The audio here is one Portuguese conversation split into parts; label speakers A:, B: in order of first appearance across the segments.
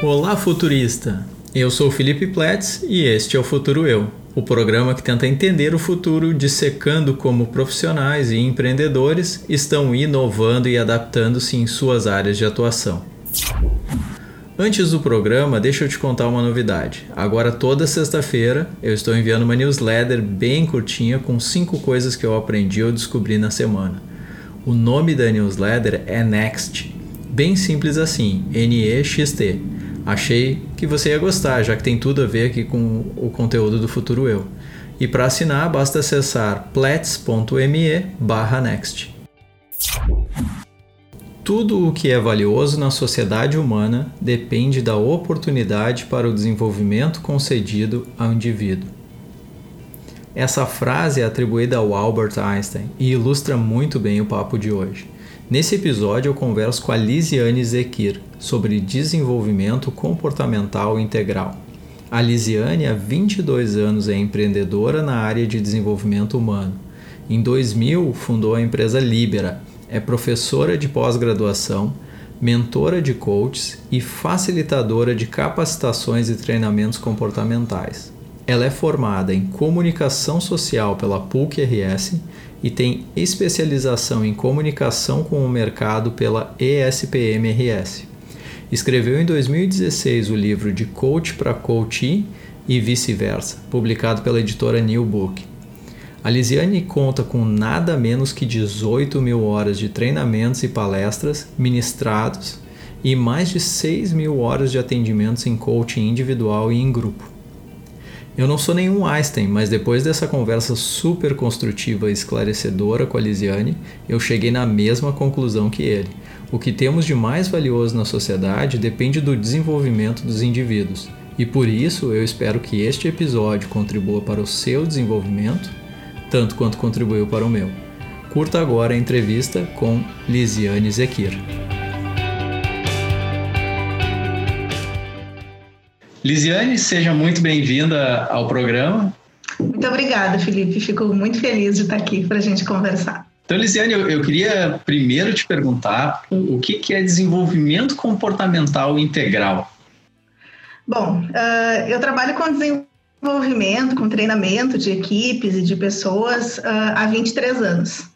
A: Olá, futurista! Eu sou Felipe Platz e este é o Futuro Eu, o programa que tenta entender o futuro dissecando como profissionais e empreendedores estão inovando e adaptando-se em suas áreas de atuação. Antes do programa, deixa eu te contar uma novidade. Agora, toda sexta-feira, eu estou enviando uma newsletter bem curtinha com cinco coisas que eu aprendi ou descobri na semana. O nome da newsletter é Next. Bem simples assim, N-E-X-T. Achei que você ia gostar, já que tem tudo a ver aqui com o conteúdo do Futuro Eu. E para assinar, basta acessar plets.me/next. Tudo o que é valioso na sociedade humana depende da oportunidade para o desenvolvimento concedido ao indivíduo. Essa frase é atribuída ao Albert Einstein e ilustra muito bem o papo de hoje. Nesse episódio eu converso com a Lisiane Zekir sobre desenvolvimento comportamental integral. A Lisiane há 22 anos é empreendedora na área de desenvolvimento humano. Em 2000 fundou a empresa Libera, é professora de pós-graduação, mentora de coaches e facilitadora de capacitações e treinamentos comportamentais. Ela é formada em comunicação social pela PUC-RS e tem especialização em comunicação com o mercado pela ESPM-RS. Escreveu em 2016 o livro de Coach para Coachee e vice-versa, publicado pela editora New Book. A Lisiane conta com nada menos que 18 mil horas de treinamentos e palestras ministrados e mais de 6 mil horas de atendimentos em coaching individual e em grupo. Eu não sou nenhum Einstein, mas depois dessa conversa super construtiva e esclarecedora com a Lisiane, eu cheguei na mesma conclusão que ele. O que temos de mais valioso na sociedade depende do desenvolvimento dos indivíduos. E por isso eu espero que este episódio contribua para o seu desenvolvimento tanto quanto contribuiu para o meu. Curta agora a entrevista com Lisiane Zekir. Lisiane, seja muito bem-vinda ao programa.
B: Muito obrigada, Felipe. Fico muito feliz de estar aqui para a gente conversar.
A: Então, Lisiane, eu, eu, queria primeiro te perguntar o que, que é desenvolvimento comportamental integral.
B: Bom, uh, eu trabalho com desenvolvimento com treinamento de equipes e de pessoas uh, há 23 anos.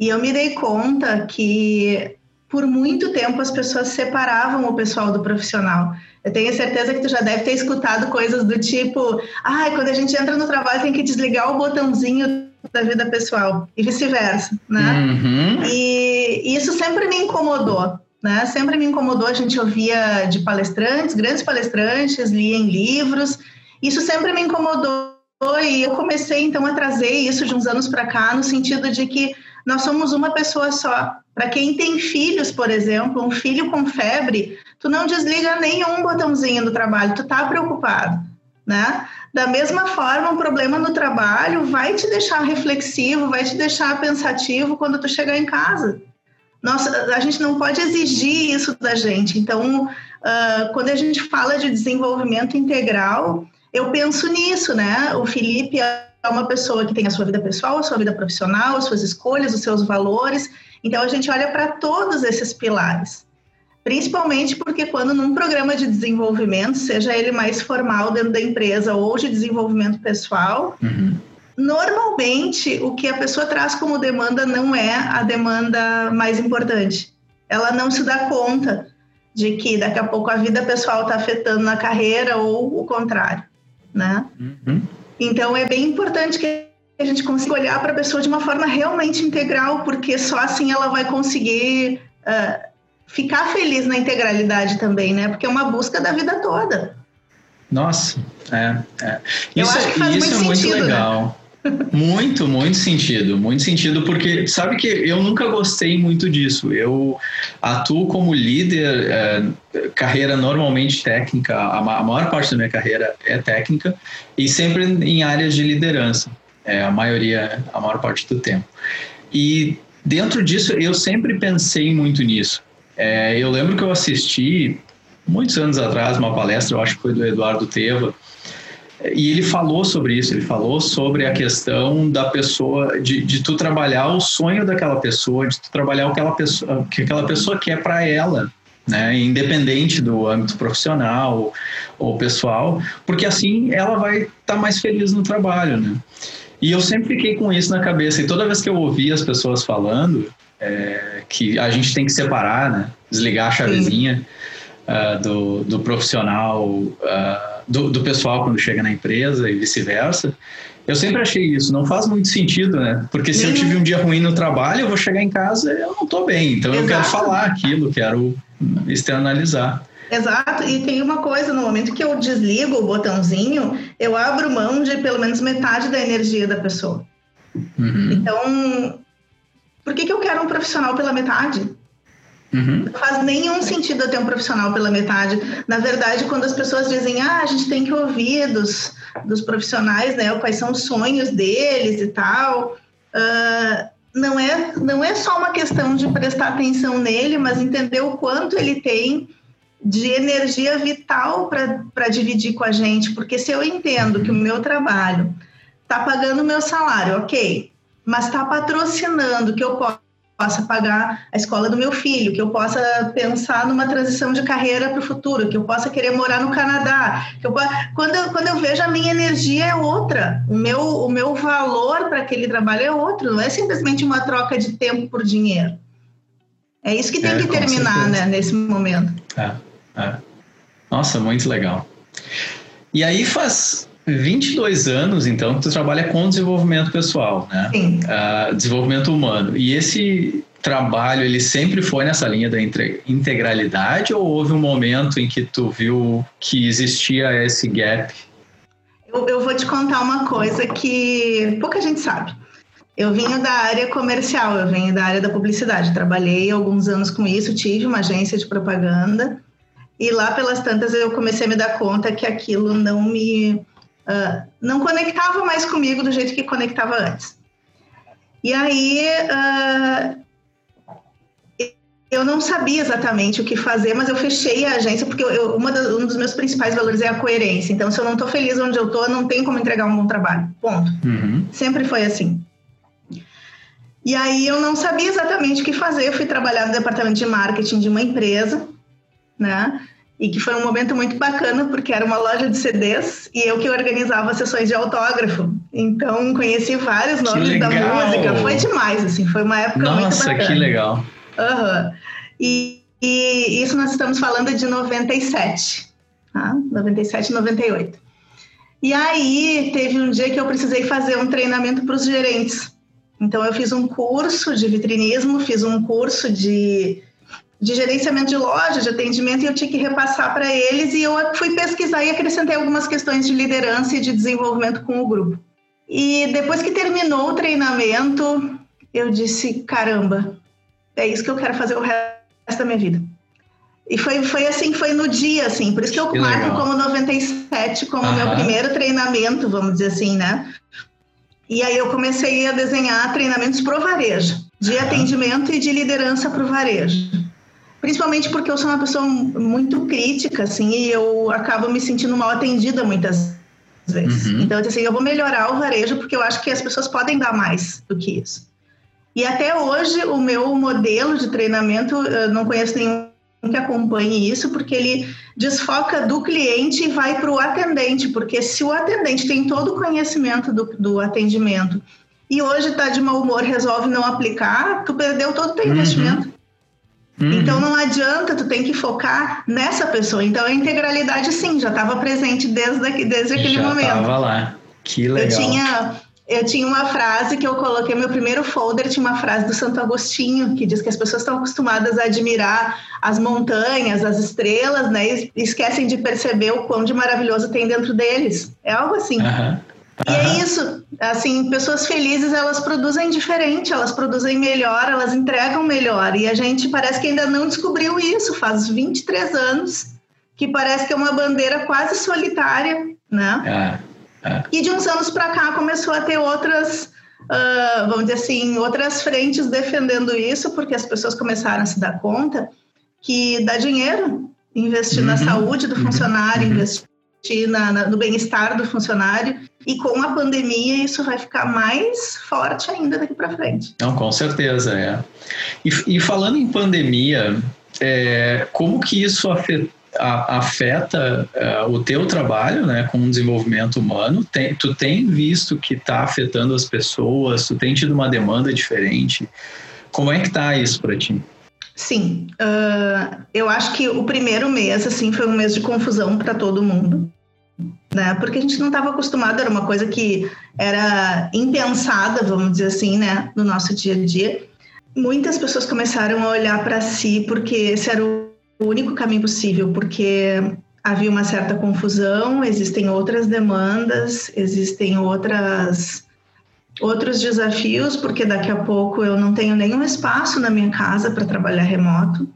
B: E eu me dei conta que por muito tempo as pessoas separavam o pessoal do profissional. Eu tenho certeza que tu já deve ter escutado coisas do tipo, ah, quando a gente entra no trabalho tem que desligar o botãozinho da vida pessoal e vice-versa, né? Uhum. E isso sempre me incomodou, né? Sempre me incomodou. A gente ouvia de palestrantes, grandes palestrantes, lia em livros isso sempre me incomodou e eu comecei então a trazer isso de uns anos para cá no sentido de que nós somos uma pessoa só. Para quem tem filhos, por exemplo, um filho com febre, tu não desliga nenhum botãozinho do trabalho, tu tá preocupado, né? Da mesma forma, um problema no trabalho vai te deixar reflexivo, vai te deixar pensativo quando tu chegar em casa. Nossa, a gente não pode exigir isso da gente. Então, uh, quando a gente fala de desenvolvimento integral, eu penso nisso, né? O Felipe é uma pessoa que tem a sua vida pessoal, a sua vida profissional, as suas escolhas, os seus valores. Então a gente olha para todos esses pilares. Principalmente porque quando num programa de desenvolvimento, seja ele mais formal dentro da empresa ou de desenvolvimento pessoal, uhum. normalmente o que a pessoa traz como demanda não é a demanda mais importante. Ela não se dá conta de que daqui a pouco a vida pessoal está afetando na carreira ou o contrário né? Uhum. Então é bem importante que a gente consiga olhar para a pessoa de uma forma realmente integral, porque só assim ela vai conseguir uh, ficar feliz na integralidade também, né? Porque é uma busca da vida toda.
A: Nossa, é. é. Isso, Eu acho que faz isso muito é sentido, muito né? legal. Né? Muito, muito sentido, muito sentido, porque sabe que eu nunca gostei muito disso. Eu atuo como líder, é, carreira normalmente técnica, a, maior parte da minha carreira é técnica, e sempre em áreas de liderança, é, a maioria, a maior parte do tempo. E dentro disso, eu sempre pensei muito nisso. É, eu lembro que eu assisti, muitos anos atrás, uma palestra, eu acho que foi do Eduardo Teva, e ele falou sobre isso, ele falou sobre a questão da pessoa, de, de tu trabalhar o sonho daquela pessoa, de tu trabalhar o que, ela pessoa, o que aquela pessoa quer para ela, né, independente do âmbito profissional ou pessoal, porque assim ela vai estar tá mais feliz no trabalho, né? E eu sempre fiquei com isso na cabeça e toda vez que eu ouvia as pessoas falando é, que a gente tem que separar, né, desligar a chavezinha uh, do, do profissional, uh, do, do pessoal quando chega na empresa e vice-versa. Eu sempre achei isso, não faz muito sentido, né? Porque se eu tive um dia ruim no trabalho, eu vou chegar em casa e eu não estou bem. Então Exato. eu quero falar aquilo, quero externalizar.
B: Exato, e tem uma coisa, no momento que eu desligo o botãozinho, eu abro mão de pelo menos metade da energia da pessoa. Uhum. Então, por que, que eu quero um profissional pela metade? Uhum. Não faz nenhum sentido eu ter um profissional pela metade. Na verdade, quando as pessoas dizem, ah, a gente tem que ouvir dos, dos profissionais, né, quais são os sonhos deles e tal, uh, não, é, não é só uma questão de prestar atenção nele, mas entender o quanto ele tem de energia vital para dividir com a gente. Porque se eu entendo que o meu trabalho está pagando o meu salário, ok, mas está patrocinando que eu possa pagar a escola do meu filho, que eu possa pensar numa transição de carreira para o futuro, que eu possa querer morar no Canadá. Que eu, quando, eu, quando eu vejo a minha energia é outra, o meu, o meu valor para aquele trabalho é outro, não é simplesmente uma troca de tempo por dinheiro. É isso que tem é, que terminar né, nesse momento.
A: É, é. Nossa, muito legal. E aí faz 22 anos, então, que tu trabalha com desenvolvimento pessoal, né? Sim. Uh, desenvolvimento humano. E esse trabalho, ele sempre foi nessa linha da integralidade ou houve um momento em que tu viu que existia esse gap?
B: Eu, eu vou te contar uma coisa que pouca gente sabe. Eu venho da área comercial, eu venho da área da publicidade. Trabalhei alguns anos com isso, tive uma agência de propaganda e lá pelas tantas eu comecei a me dar conta que aquilo não me uh, não conectava mais comigo do jeito que conectava antes. E aí uh, eu não sabia exatamente o que fazer, mas eu fechei a agência porque eu, uma das, um dos meus principais valores é a coerência. Então, se eu não estou feliz onde eu estou, não tem como entregar um bom trabalho. Ponto. Uhum. Sempre foi assim. E aí eu não sabia exatamente o que fazer. Eu fui trabalhar no departamento de marketing de uma empresa, né? e que foi um momento muito bacana porque era uma loja de CDs e eu que organizava sessões de autógrafo. Então conheci vários nomes da música, foi demais assim, foi uma época
A: Nossa,
B: muito bacana.
A: Nossa, que legal.
B: Uhum. E, e, isso nós estamos falando de 97, tá? 97, 98. E aí teve um dia que eu precisei fazer um treinamento para os gerentes. Então eu fiz um curso de vitrinismo, fiz um curso de de gerenciamento de loja, de atendimento, e eu tinha que repassar para eles, e eu fui pesquisar e acrescentei algumas questões de liderança e de desenvolvimento com o grupo. E depois que terminou o treinamento, eu disse: caramba, é isso que eu quero fazer o resto da minha vida. E foi, foi assim, foi no dia, assim, por isso que eu que marco legal. como 97, como meu primeiro treinamento, vamos dizer assim, né? E aí eu comecei a desenhar treinamentos pro varejo, de atendimento e de liderança pro varejo principalmente porque eu sou uma pessoa muito crítica, assim, e eu acabo me sentindo mal atendida muitas vezes. Uhum. Então, assim, eu vou melhorar o varejo porque eu acho que as pessoas podem dar mais do que isso. E até hoje, o meu modelo de treinamento, eu não conheço nenhum que acompanhe isso, porque ele desfoca do cliente e vai para o atendente, porque se o atendente tem todo o conhecimento do, do atendimento e hoje está de mau humor, resolve não aplicar, tu perdeu todo o teu uhum. investimento. Uhum. Então não adianta, tu tem que focar nessa pessoa. Então a integralidade sim, já estava presente desde, desde aquele
A: já
B: momento.
A: Estava lá. Que legal.
B: Eu tinha, eu tinha uma frase que eu coloquei, meu primeiro folder tinha uma frase do Santo Agostinho, que diz que as pessoas estão acostumadas a admirar as montanhas, as estrelas, né? E esquecem de perceber o quão de maravilhoso tem dentro deles. É algo assim. Uhum. E é isso, assim, pessoas felizes elas produzem diferente, elas produzem melhor, elas entregam melhor. E a gente parece que ainda não descobriu isso, faz 23 anos, que parece que é uma bandeira quase solitária, né? É, é. E de uns anos para cá começou a ter outras, uh, vamos dizer assim, outras frentes defendendo isso, porque as pessoas começaram a se dar conta que dá dinheiro investir uhum, na saúde do funcionário, uhum. investir na, na, no bem-estar do funcionário e com a pandemia isso vai ficar mais forte ainda daqui para frente.
A: Não, com certeza, é. E, e falando em pandemia, é, como que isso afeta, a, afeta uh, o teu trabalho né, com o desenvolvimento humano? Tem, tu tem visto que está afetando as pessoas? Tu tem tido uma demanda diferente? Como é que está isso para ti?
B: Sim, uh, eu acho que o primeiro mês assim foi um mês de confusão para todo mundo né? Porque a gente não estava acostumado, era uma coisa que era impensada, vamos dizer assim, né, no nosso dia a dia. Muitas pessoas começaram a olhar para si porque esse era o único caminho possível, porque havia uma certa confusão, existem outras demandas, existem outras outros desafios, porque daqui a pouco eu não tenho nenhum espaço na minha casa para trabalhar remoto.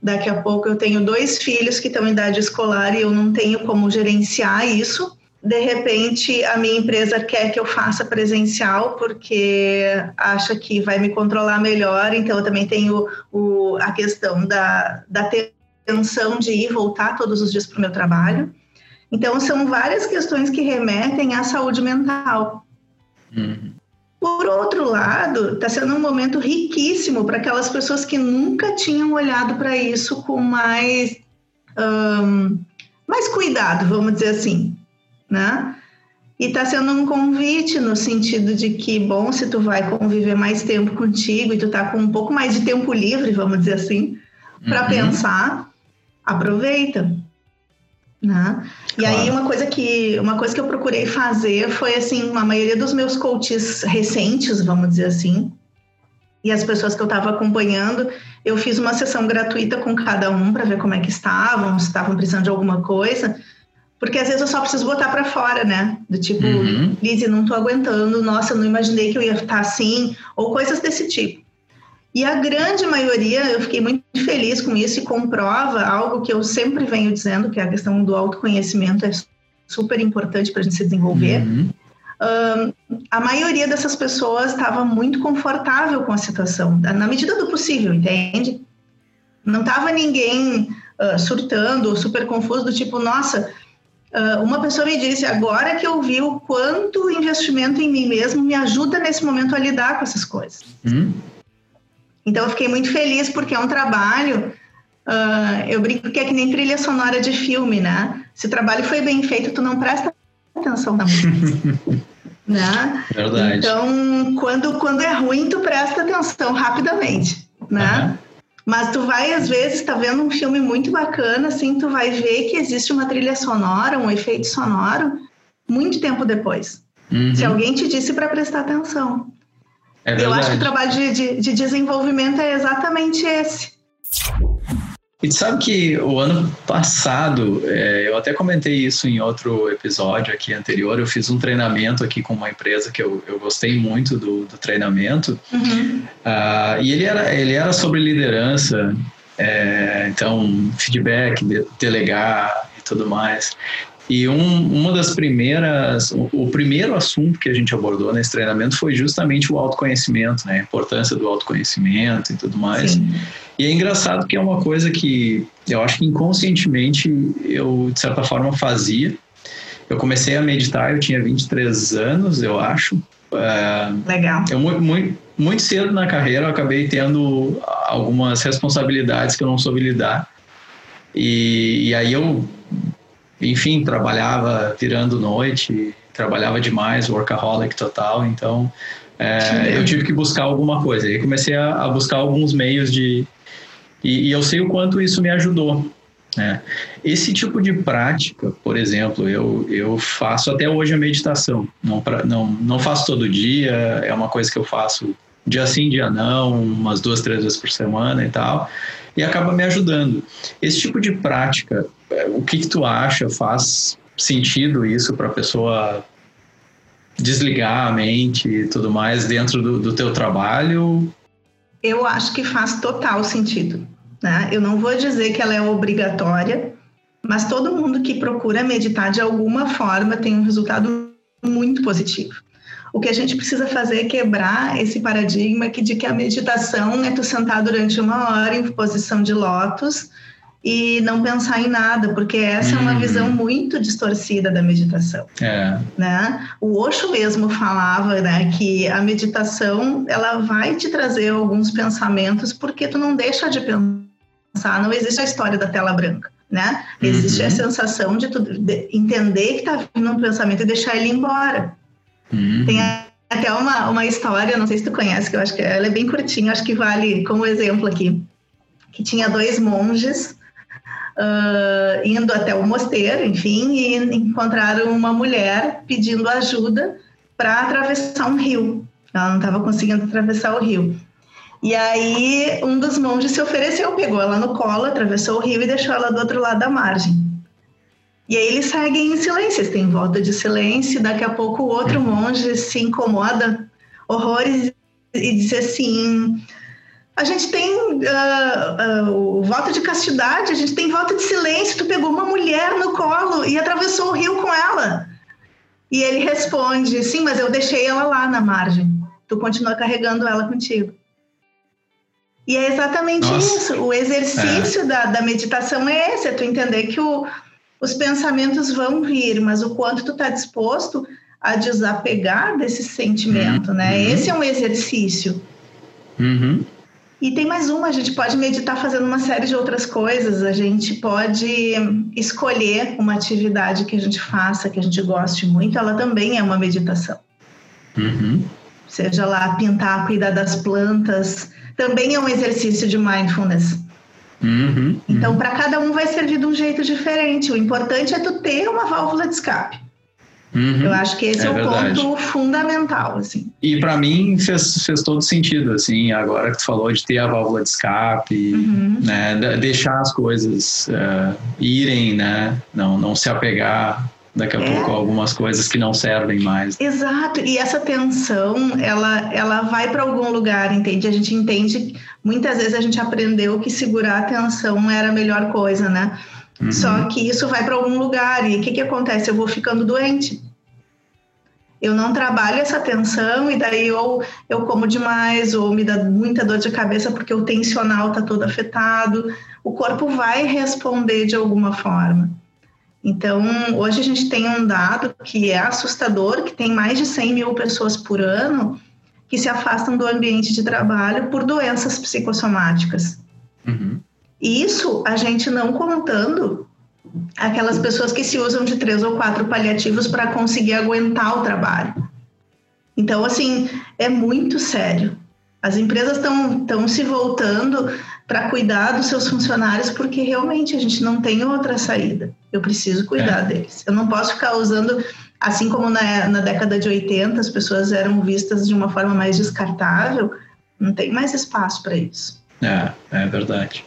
B: Daqui a pouco eu tenho dois filhos que estão em idade escolar e eu não tenho como gerenciar isso. De repente, a minha empresa quer que eu faça presencial porque acha que vai me controlar melhor. Então, eu também tenho o, a questão da, da tensão de ir e voltar todos os dias para o meu trabalho. Então, são várias questões que remetem à saúde mental. Uhum. Por outro lado, está sendo um momento riquíssimo para aquelas pessoas que nunca tinham olhado para isso com mais, um, mais cuidado, vamos dizer assim, né? E está sendo um convite no sentido de que, bom, se tu vai conviver mais tempo contigo e tu tá com um pouco mais de tempo livre, vamos dizer assim, para uhum. pensar, aproveita. Né? E claro. aí uma coisa que uma coisa que eu procurei fazer foi assim, a maioria dos meus coaches recentes, vamos dizer assim, e as pessoas que eu estava acompanhando, eu fiz uma sessão gratuita com cada um para ver como é que estavam, se estavam precisando de alguma coisa, porque às vezes eu só preciso botar para fora, né? Do tipo, uhum. Lizzie, não estou aguentando, nossa, não imaginei que eu ia estar assim, ou coisas desse tipo. E a grande maioria, eu fiquei muito feliz com isso e comprova algo que eu sempre venho dizendo, que é a questão do autoconhecimento é super importante para a gente se desenvolver. Uhum. Um, a maioria dessas pessoas estava muito confortável com a situação, na medida do possível, entende? Não estava ninguém uh, surtando ou super confuso, do tipo, nossa, uh, uma pessoa me disse, agora que eu vi o quanto o investimento em mim mesmo me ajuda nesse momento a lidar com essas coisas. Uhum. Então eu fiquei muito feliz porque é um trabalho. Uh, eu brinco que é que nem trilha sonora de filme, né? Se o trabalho foi bem feito, tu não presta atenção na música. né? Verdade. Então, quando, quando é ruim, tu presta atenção rapidamente, né? Uhum. Mas tu vai, às vezes, tá vendo um filme muito bacana, assim, tu vai ver que existe uma trilha sonora, um efeito sonoro, muito tempo depois. Uhum. Se alguém te disse para prestar atenção. É eu acho que o trabalho de, de, de desenvolvimento é exatamente esse.
A: E sabe que o ano passado, é, eu até comentei isso em outro episódio aqui anterior, eu fiz um treinamento aqui com uma empresa que eu, eu gostei muito do, do treinamento, uhum. uh, e ele era, ele era sobre liderança, é, então feedback, de, delegar e tudo mais. E um, uma das primeiras, o, primeiro assunto que a gente abordou nesse treinamento foi justamente o autoconhecimento, né? A importância do autoconhecimento e tudo mais. Sim. E é engraçado que é uma coisa que eu acho que inconscientemente eu, de certa forma, fazia. Eu comecei a meditar, eu tinha 23 anos, eu acho.
B: É, Legal.
A: Eu, muito, muito cedo na carreira eu acabei tendo algumas responsabilidades que eu não soube lidar. E, e aí eu enfim, trabalhava virando noite, trabalhava demais, workaholic total, então é, eu tive que buscar alguma coisa. Aí comecei a, a buscar alguns meios de. E, e, eu sei o quanto isso me ajudou. Né? Esse tipo de prática, por exemplo, eu, eu faço até hoje a meditação. Não, pra, não, não faço todo dia, é uma coisa que eu faço dia sim, dia não, umas duas, três vezes por semana e tal, e acaba me ajudando. Esse tipo de prática é, o que, que tu acha? Faz sentido isso para a pessoa desligar a mente e tudo mais dentro do, do teu trabalho?
B: Eu acho que faz total sentido. Né? Eu não vou dizer que ela é obrigatória, mas todo mundo que procura meditar de alguma forma tem um resultado muito positivo. O que a gente precisa fazer é quebrar esse paradigma que de que a meditação é tu sentar durante uma hora em posição de lótus e não pensar em nada, porque essa é uma uhum. visão muito distorcida da meditação. É. Né? O Osho mesmo falava né, que a meditação ela vai te trazer alguns pensamentos porque tu não deixa de pensar, não existe a história da tela branca. Né? Existe uhum. a sensação de tu de entender que está vindo um pensamento e deixar ele embora. Uhum. Tem até uma, uma história, não sei se tu conhece, que eu acho que ela é bem curtinha, acho que vale como exemplo aqui. Que tinha dois monges uh, indo até o mosteiro, enfim, e encontraram uma mulher pedindo ajuda para atravessar um rio. Ela não estava conseguindo atravessar o rio. E aí um dos monges se ofereceu, pegou ela no colo, atravessou o rio e deixou ela do outro lado da margem. E aí eles seguem em silêncio, eles têm volta de silêncio. Daqui a pouco o outro monge se incomoda horrores e diz assim: a gente tem uh, uh, o voto de castidade, a gente tem voto de silêncio. Tu pegou uma mulher no colo e atravessou o rio com ela. E ele responde: sim, mas eu deixei ela lá na margem. Tu continua carregando ela contigo. E é exatamente Nossa. isso. O exercício é. da, da meditação é esse: é tu entender que o, os pensamentos vão vir, mas o quanto tu está disposto a desapegar desse sentimento, né? uhum. né? Esse é um exercício.
A: Uhum.
B: E tem mais uma, a gente pode meditar fazendo uma série de outras coisas, a gente pode escolher uma atividade que a gente faça, que a gente goste muito, ela também é uma meditação.
A: Uhum.
B: Seja lá pintar, cuidar das plantas, também é um exercício de mindfulness.
A: Uhum,
B: então, para cada um vai servir de um jeito diferente. O importante é tu ter uma válvula de escape.
A: Uhum,
B: eu acho que esse é, é o verdade. ponto fundamental, assim.
A: E para mim fez, fez todo sentido, assim, agora que tu falou de ter a válvula de escape, uhum. né, deixar as coisas uh, irem, né, não, não se apegar daqui a é. pouco algumas coisas que não servem mais.
B: Exato, e essa tensão, ela, ela vai para algum lugar, entende? A gente entende, muitas vezes a gente aprendeu que segurar a tensão era a melhor coisa, né? Uhum. Só que isso vai para algum lugar e o que, que acontece? Eu vou ficando doente. Eu não trabalho essa tensão e daí ou eu como demais ou me dá muita dor de cabeça porque o tensional está todo afetado. O corpo vai responder de alguma forma. Então, hoje a gente tem um dado que é assustador, que tem mais de 100 mil pessoas por ano que se afastam do ambiente de trabalho por doenças psicossomáticas.
A: Uhum.
B: Isso a gente não contando aquelas pessoas que se usam de três ou quatro paliativos para conseguir aguentar o trabalho. Então, assim, é muito sério. As empresas estão se voltando para cuidar dos seus funcionários porque realmente a gente não tem outra saída. Eu preciso cuidar é. deles. Eu não posso ficar usando, assim como na, na década de 80 as pessoas eram vistas de uma forma mais descartável, não tem mais espaço para isso.
A: É, é verdade.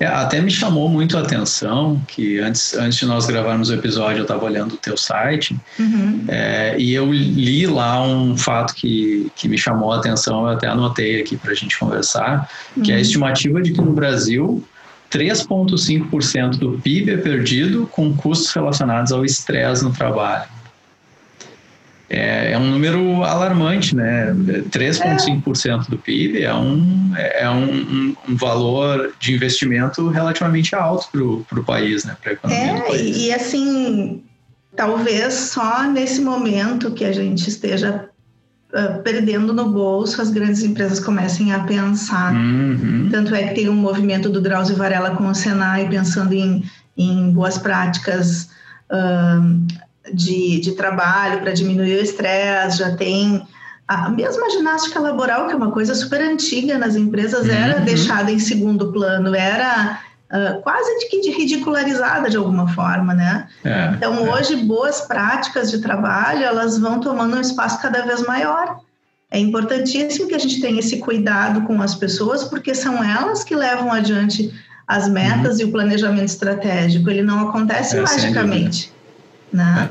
A: É, até me chamou muito a atenção que antes, antes de nós gravarmos o episódio eu estava olhando o teu site
B: uhum.
A: é, e eu li lá um fato que, que me chamou a atenção, eu até anotei aqui para a gente conversar, uhum. que é a uhum. estimativa de que no Brasil 3,5% do PIB é perdido com custos relacionados ao estresse no trabalho é, é um número alarmante, né? 3,5% do PIB é um, é um, um, valor de investimento relativamente alto para o país, né? Para a economia
B: é,
A: do país.
B: E assim, talvez só nesse momento que a gente esteja uh, perdendo no bolso, as grandes empresas comecem a pensar.
A: Uhum.
B: Tanto é que tem um movimento do Drauzio Varela com o Senai pensando em, em boas práticas. Uh, de, de trabalho para diminuir o estresse, já tem a mesma ginástica laboral, que é uma coisa super antiga nas empresas, era uhum. deixada em segundo plano, era uh, quase de que ridicularizada de alguma forma, né?
A: É,
B: então,
A: é.
B: hoje, boas práticas de trabalho, elas vão tomando um espaço cada vez maior. É importantíssimo que a gente tenha esse cuidado com as pessoas, porque são elas que levam adiante as metas uhum. e o planejamento estratégico. Ele não acontece é, magicamente. Né?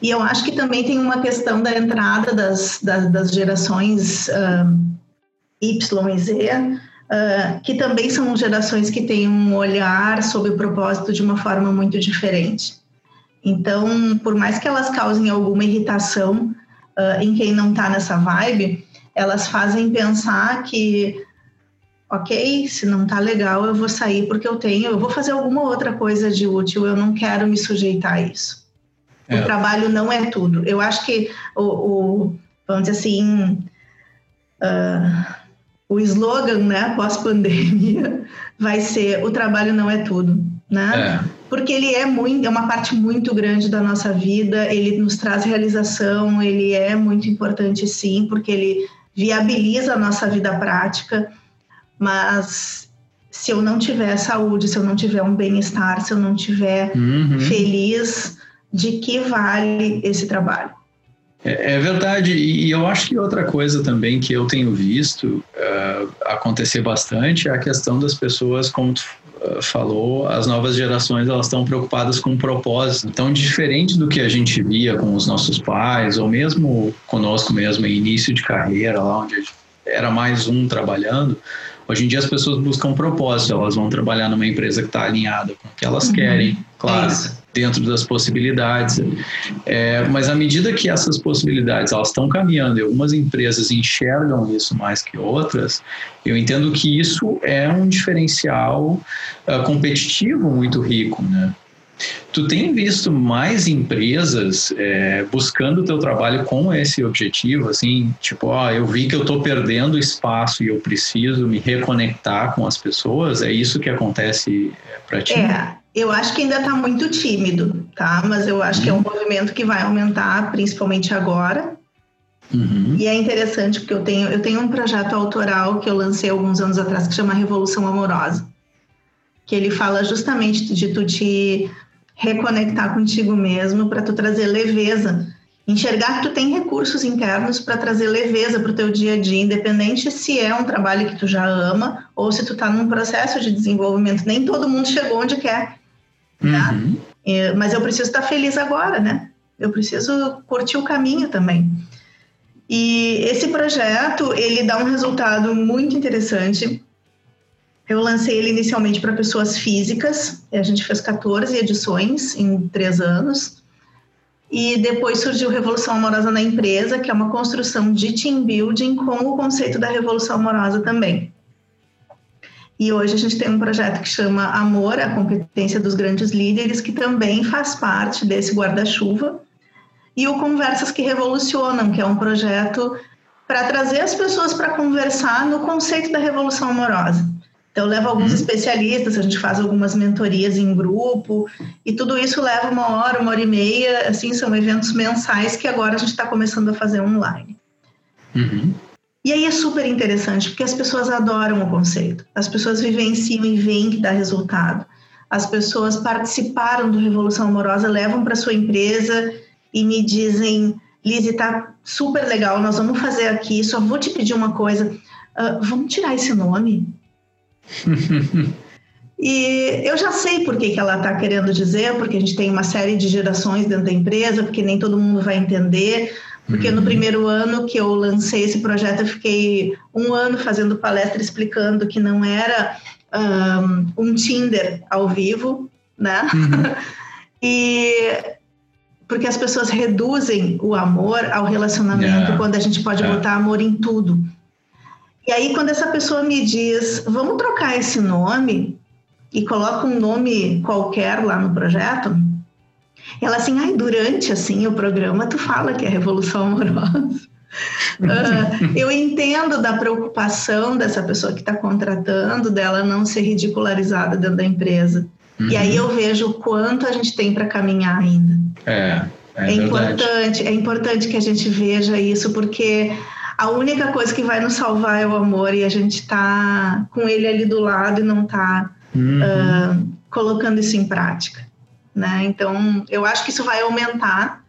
B: E eu acho que também tem uma questão da entrada das, das, das gerações Y e Z, uh, que também são gerações que têm um olhar sobre o propósito de uma forma muito diferente. Então, por mais que elas causem alguma irritação uh, em quem não está nessa vibe, elas fazem pensar que ok, se não tá legal, eu vou sair porque eu tenho, eu vou fazer alguma outra coisa de útil, eu não quero me sujeitar a isso. É. O trabalho não é tudo. Eu acho que o, o vamos dizer assim, uh, o slogan, né, pós-pandemia, vai ser o trabalho não é tudo, né? É. Porque ele é muito, é uma parte muito grande da nossa vida, ele nos traz realização, ele é muito importante sim, porque ele viabiliza a nossa vida prática, mas se eu não tiver saúde, se eu não tiver um bem-estar, se eu não tiver uhum. feliz, de que vale esse trabalho?
A: É, é, verdade, e eu acho que outra coisa também que eu tenho visto uh, acontecer bastante é a questão das pessoas, como tu uh, falou, as novas gerações elas estão preocupadas com o propósito. Então, diferente do que a gente via com os nossos pais, ou mesmo conosco mesmo, em início de carreira, lá onde era mais um trabalhando, Hoje em dia as pessoas buscam propósito, elas vão trabalhar numa empresa que está alinhada com o que elas uhum. querem, claro, é dentro das possibilidades. É, mas à medida que essas possibilidades elas estão caminhando e algumas empresas enxergam isso mais que outras, eu entendo que isso é um diferencial uh, competitivo muito rico, né? Tu tem visto mais empresas é, buscando o teu trabalho com esse objetivo, assim, tipo, ó, eu vi que eu estou perdendo espaço e eu preciso me reconectar com as pessoas, é isso que acontece é, para ti?
B: É, eu acho que ainda está muito tímido, tá? Mas eu acho que é um uhum. movimento que vai aumentar, principalmente agora. Uhum. E é interessante porque eu tenho, eu tenho um projeto autoral que eu lancei alguns anos atrás que chama Revolução Amorosa, que ele fala justamente de tu te reconectar contigo mesmo para tu trazer leveza, enxergar que tu tem recursos internos para trazer leveza para o teu dia a dia, independente se é um trabalho que tu já ama ou se tu está num processo de desenvolvimento. Nem todo mundo chegou onde quer, tá? Uhum. É, mas eu preciso estar feliz agora, né? Eu preciso curtir o caminho também. E esse projeto, ele dá um resultado muito interessante eu lancei ele inicialmente para pessoas físicas, a gente fez 14 edições em três anos. E depois surgiu Revolução Amorosa na Empresa, que é uma construção de team building com o conceito da Revolução Amorosa também. E hoje a gente tem um projeto que chama Amor, a competência dos grandes líderes, que também faz parte desse guarda-chuva. E o Conversas que Revolucionam, que é um projeto para trazer as pessoas para conversar no conceito da revolução amorosa. Então, leva alguns uhum. especialistas, a gente faz algumas mentorias em grupo, e tudo isso leva uma hora, uma hora e meia, assim, são eventos mensais que agora a gente está começando a fazer online. Uhum. E aí é super interessante, porque as pessoas adoram o conceito, as pessoas vivenciam e veem que dá resultado. As pessoas participaram do Revolução Amorosa, levam para sua empresa e me dizem, Liz, está super legal, nós vamos fazer aqui, só vou te pedir uma coisa, uh, vamos tirar esse nome? E eu já sei por que, que ela está querendo dizer, porque a gente tem uma série de gerações dentro da empresa, porque nem todo mundo vai entender. Porque uhum. no primeiro ano que eu lancei esse projeto, eu fiquei um ano fazendo palestra explicando que não era um, um Tinder ao vivo, né? Uhum. e porque as pessoas reduzem o amor ao relacionamento yeah. quando a gente pode yeah. botar amor em tudo. E aí, quando essa pessoa me diz, vamos trocar esse nome e coloca um nome qualquer lá no projeto, ela assim, ai, durante assim o programa tu fala que é Revolução Amorosa. uh, eu entendo da preocupação dessa pessoa que está contratando, dela não ser ridicularizada dentro da empresa. Uhum. E aí eu vejo o quanto a gente tem para caminhar ainda.
A: É,
B: é, é importante, é importante que a gente veja isso, porque a única coisa que vai nos salvar é o amor e a gente está com ele ali do lado e não está uhum. uh, colocando isso em prática, né? Então, eu acho que isso vai aumentar,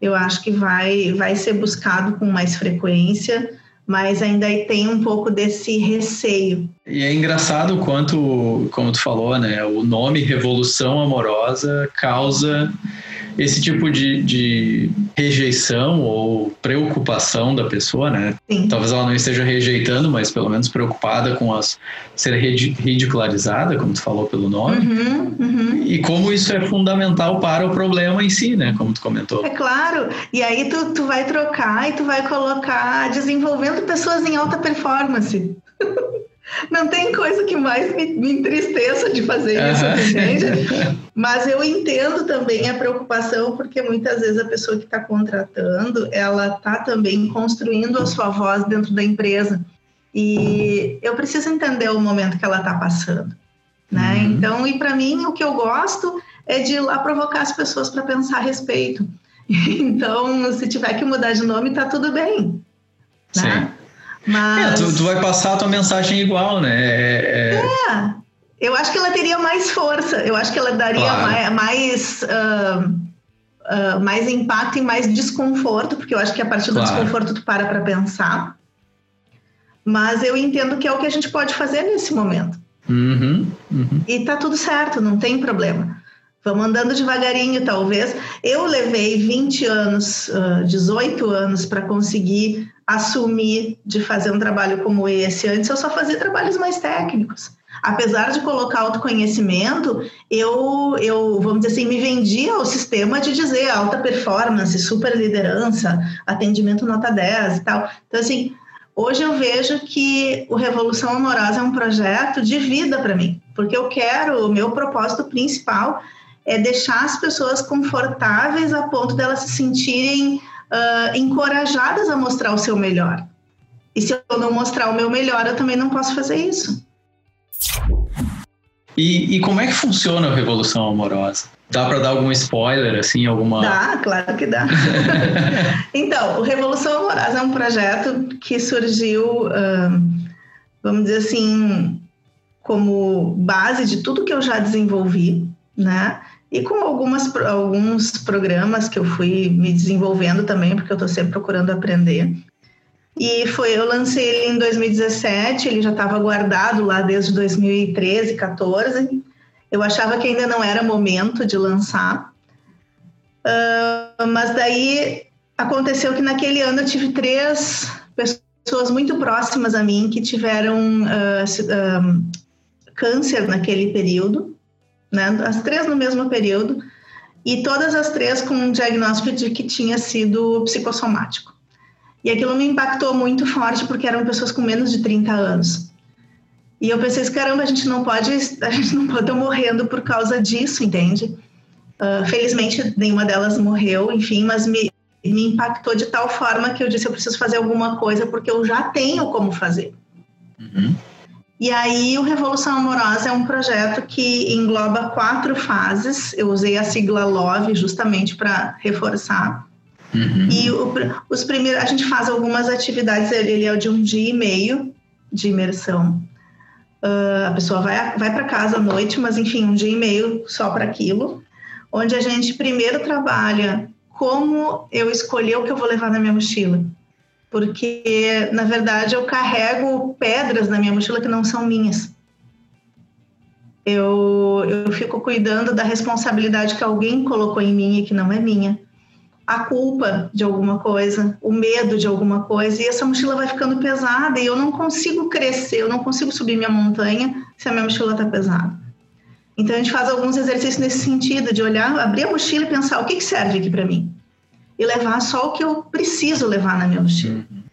B: eu acho que vai, vai ser buscado com mais frequência, mas ainda tem um pouco desse receio.
A: E é engraçado o quanto, como tu falou, né, o nome Revolução Amorosa causa esse tipo de, de rejeição ou preocupação da pessoa, né? Sim. Talvez ela não esteja rejeitando, mas pelo menos preocupada com as ser ridicularizada, como tu falou pelo nome. Uhum, uhum. E como isso é fundamental para o problema em si, né? Como tu comentou.
B: É claro. E aí tu, tu vai trocar e tu vai colocar desenvolvendo pessoas em alta performance. Não tem coisa que mais me, me entristeça de fazer isso, entende? Mas eu entendo também a preocupação, porque muitas vezes a pessoa que está contratando, ela está também construindo a sua voz dentro da empresa. E eu preciso entender o momento que ela está passando. Né? Uhum. Então, e para mim, o que eu gosto é de ir lá provocar as pessoas para pensar a respeito. Então, se tiver que mudar de nome, está tudo bem. Né? Sim.
A: Mas... É, tu, tu, vai passar a tua mensagem igual, né?
B: É, é... é, eu acho que ela teria mais força, eu acho que ela daria claro. mais, mais, uh, uh, mais, impacto e mais desconforto, porque eu acho que a partir do claro. desconforto tu para para pensar. Mas eu entendo que é o que a gente pode fazer nesse momento.
A: Uhum, uhum.
B: E tá tudo certo, não tem problema. Vamos andando devagarinho, talvez. Eu levei 20 anos, uh, 18 anos para conseguir assumir de fazer um trabalho como esse. Antes eu só fazia trabalhos mais técnicos. Apesar de colocar autoconhecimento, eu, eu, vamos dizer assim, me vendia ao sistema de dizer alta performance, super liderança, atendimento nota 10 e tal. Então, assim, hoje eu vejo que o Revolução Amorosa é um projeto de vida para mim, porque eu quero, o meu propósito principal é deixar as pessoas confortáveis a ponto delas se sentirem uh, encorajadas a mostrar o seu melhor. E se eu não mostrar o meu melhor, eu também não posso fazer isso.
A: E, e como é que funciona a Revolução Amorosa? Dá para dar algum spoiler, assim, alguma...
B: Dá, claro que dá. então, o Revolução Amorosa é um projeto que surgiu, uh, vamos dizer assim, como base de tudo que eu já desenvolvi, né? E com algumas, alguns programas que eu fui me desenvolvendo também, porque eu estou sempre procurando aprender. E foi, eu lancei ele em 2017, ele já estava guardado lá desde 2013, 14. Eu achava que ainda não era momento de lançar. Uh, mas daí aconteceu que naquele ano eu tive três pessoas muito próximas a mim que tiveram uh, câncer naquele período né? As três no mesmo período e todas as três com um diagnóstico de que tinha sido psicossomático. E aquilo me impactou muito forte porque eram pessoas com menos de 30 anos. E eu pensei, caramba, a gente não pode, a gente não pode estar morrendo por causa disso, entende? Uh, felizmente nenhuma delas morreu, enfim, mas me, me impactou de tal forma que eu disse, eu preciso fazer alguma coisa porque eu já tenho como fazer. Uhum. E aí, o Revolução Amorosa é um projeto que engloba quatro fases. Eu usei a sigla LOVE justamente para reforçar. Uhum. E o, os primeiros, a gente faz algumas atividades, ele é de um dia e meio de imersão. Uh, a pessoa vai, vai para casa à noite, mas enfim, um dia e meio só para aquilo, onde a gente primeiro trabalha como eu escolher o que eu vou levar na minha mochila porque na verdade eu carrego pedras na minha mochila que não são minhas. Eu, eu fico cuidando da responsabilidade que alguém colocou em mim e que não é minha. A culpa de alguma coisa, o medo de alguma coisa, e essa mochila vai ficando pesada e eu não consigo crescer, eu não consigo subir minha montanha se a minha mochila está pesada. Então a gente faz alguns exercícios nesse sentido, de olhar, abrir a mochila e pensar o que, que serve aqui para mim e levar só o que eu preciso levar na minha mochila. Uhum.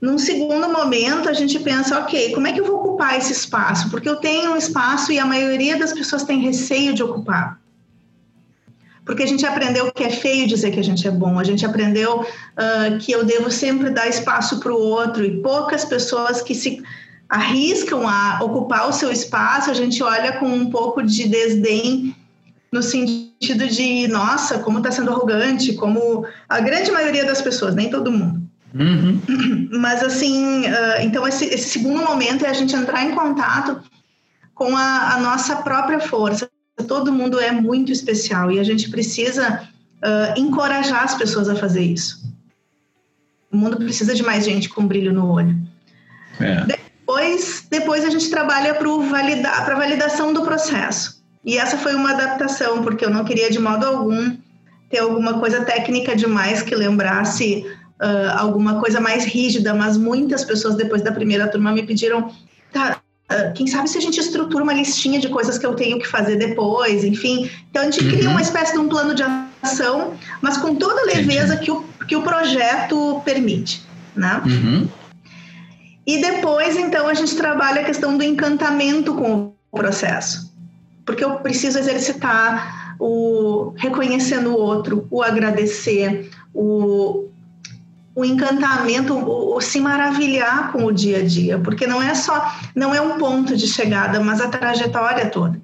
B: Num segundo momento, a gente pensa, ok, como é que eu vou ocupar esse espaço? Porque eu tenho um espaço e a maioria das pessoas tem receio de ocupar. Porque a gente aprendeu que é feio dizer que a gente é bom, a gente aprendeu uh, que eu devo sempre dar espaço para o outro, e poucas pessoas que se arriscam a ocupar o seu espaço, a gente olha com um pouco de desdém no sentido de, nossa, como está sendo arrogante, como a grande maioria das pessoas, nem todo mundo. Uhum. Mas assim, uh, então esse, esse, segundo momento é a gente entrar em contato com a, a, nossa própria força. Todo mundo é muito especial e a gente precisa uh, encorajar as pessoas a fazer isso. O mundo precisa de mais gente com brilho no olho. É. Depois, depois a gente trabalha para valida, a validação do processo. E essa foi uma adaptação, porque eu não queria de modo algum ter alguma coisa técnica demais que lembrasse uh, alguma coisa mais rígida, mas muitas pessoas depois da primeira turma me pediram, tá, uh, quem sabe se a gente estrutura uma listinha de coisas que eu tenho que fazer depois, enfim. Então a gente uhum. cria uma espécie de um plano de ação, mas com toda a leveza que o, que o projeto permite, né? Uhum. E depois, então, a gente trabalha a questão do encantamento com o processo. Porque eu preciso exercitar o reconhecendo o outro, o agradecer, o, o encantamento, o, o, se maravilhar com o dia a dia, porque não é só, não é um ponto de chegada, mas a trajetória toda.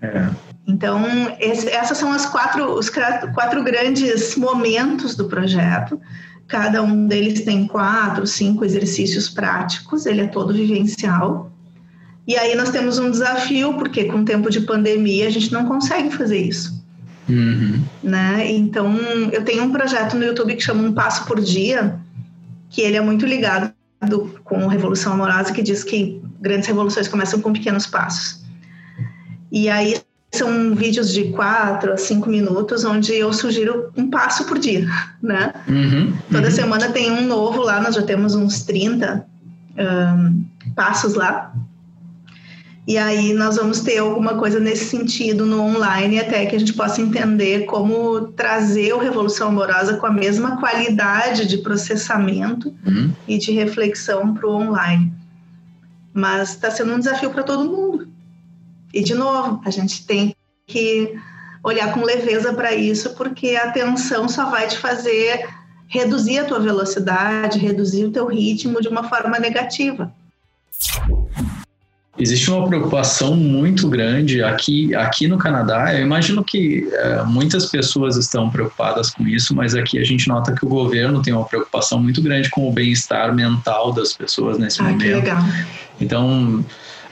B: É. Então, esse, essas são as quatro, os quatro grandes momentos do projeto. Cada um deles tem quatro, cinco exercícios práticos, ele é todo vivencial. E aí nós temos um desafio, porque com o tempo de pandemia a gente não consegue fazer isso. Uhum. Né? Então, eu tenho um projeto no YouTube que chama Um Passo por Dia, que ele é muito ligado com Revolução Amorosa, que diz que grandes revoluções começam com pequenos passos. E aí são vídeos de quatro a cinco minutos, onde eu sugiro um passo por dia, né? Uhum, Toda uhum. semana tem um novo lá, nós já temos uns 30 um, passos lá. E aí nós vamos ter alguma coisa nesse sentido no online, até que a gente possa entender como trazer o Revolução Amorosa com a mesma qualidade de processamento uhum. e de reflexão para o online. Mas está sendo um desafio para todo mundo. E, de novo, a gente tem que olhar com leveza para isso, porque a tensão só vai te fazer reduzir a tua velocidade, reduzir o teu ritmo de uma forma negativa.
A: Existe uma preocupação muito grande aqui, aqui no Canadá. Eu imagino que é, muitas pessoas estão preocupadas com isso, mas aqui a gente nota que o governo tem uma preocupação muito grande com o bem-estar mental das pessoas nesse ah, momento. Que legal. Então,